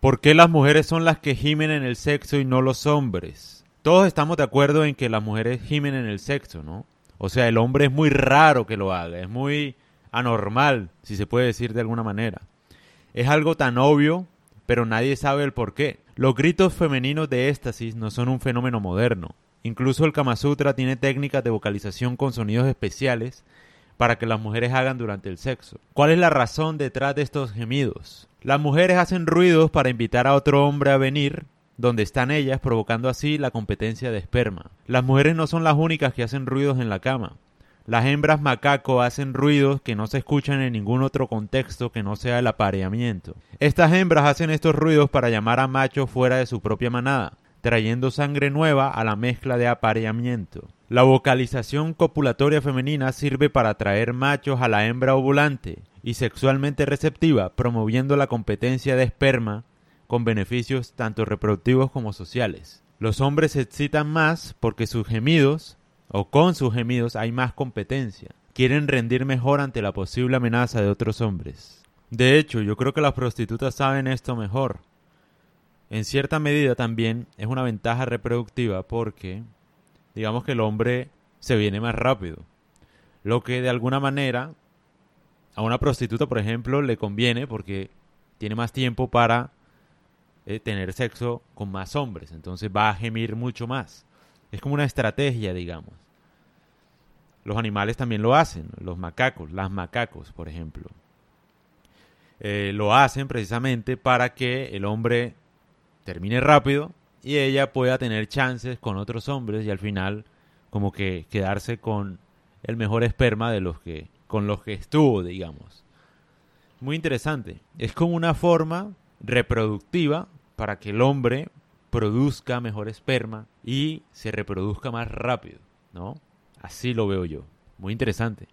¿Por qué las mujeres son las que gimen en el sexo y no los hombres? Todos estamos de acuerdo en que las mujeres gimen en el sexo, ¿no? O sea, el hombre es muy raro que lo haga, es muy anormal, si se puede decir de alguna manera. Es algo tan obvio, pero nadie sabe el por qué. Los gritos femeninos de éxtasis no son un fenómeno moderno. Incluso el Kama Sutra tiene técnicas de vocalización con sonidos especiales para que las mujeres hagan durante el sexo. ¿Cuál es la razón detrás de estos gemidos? Las mujeres hacen ruidos para invitar a otro hombre a venir donde están ellas, provocando así la competencia de esperma. Las mujeres no son las únicas que hacen ruidos en la cama. Las hembras macaco hacen ruidos que no se escuchan en ningún otro contexto que no sea el apareamiento. Estas hembras hacen estos ruidos para llamar a machos fuera de su propia manada, trayendo sangre nueva a la mezcla de apareamiento. La vocalización copulatoria femenina sirve para atraer machos a la hembra ovulante y sexualmente receptiva, promoviendo la competencia de esperma con beneficios tanto reproductivos como sociales. Los hombres se excitan más porque sus gemidos, o con sus gemidos, hay más competencia. Quieren rendir mejor ante la posible amenaza de otros hombres. De hecho, yo creo que las prostitutas saben esto mejor. En cierta medida también es una ventaja reproductiva porque, digamos que el hombre se viene más rápido. Lo que de alguna manera a una prostituta, por ejemplo, le conviene porque tiene más tiempo para eh, tener sexo con más hombres, entonces va a gemir mucho más. Es como una estrategia, digamos. Los animales también lo hacen, los macacos, las macacos, por ejemplo. Eh, lo hacen precisamente para que el hombre termine rápido y ella pueda tener chances con otros hombres y al final como que quedarse con el mejor esperma de los que con los que estuvo, digamos. Muy interesante. Es como una forma reproductiva para que el hombre produzca mejor esperma y se reproduzca más rápido, ¿no? Así lo veo yo. Muy interesante.